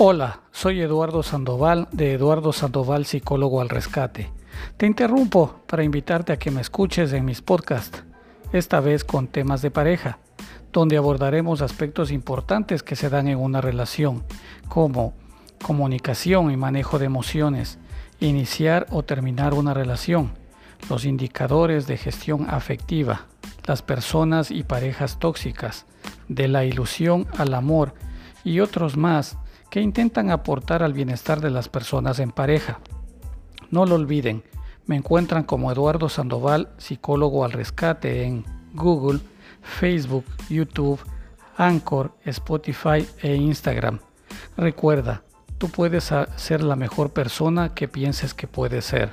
Hola, soy Eduardo Sandoval de Eduardo Sandoval Psicólogo al Rescate. Te interrumpo para invitarte a que me escuches en mis podcasts, esta vez con temas de pareja, donde abordaremos aspectos importantes que se dan en una relación, como comunicación y manejo de emociones, iniciar o terminar una relación, los indicadores de gestión afectiva, las personas y parejas tóxicas, de la ilusión al amor y otros más que intentan aportar al bienestar de las personas en pareja. No lo olviden, me encuentran como Eduardo Sandoval, psicólogo al rescate en Google, Facebook, YouTube, Anchor, Spotify e Instagram. Recuerda, tú puedes ser la mejor persona que pienses que puedes ser.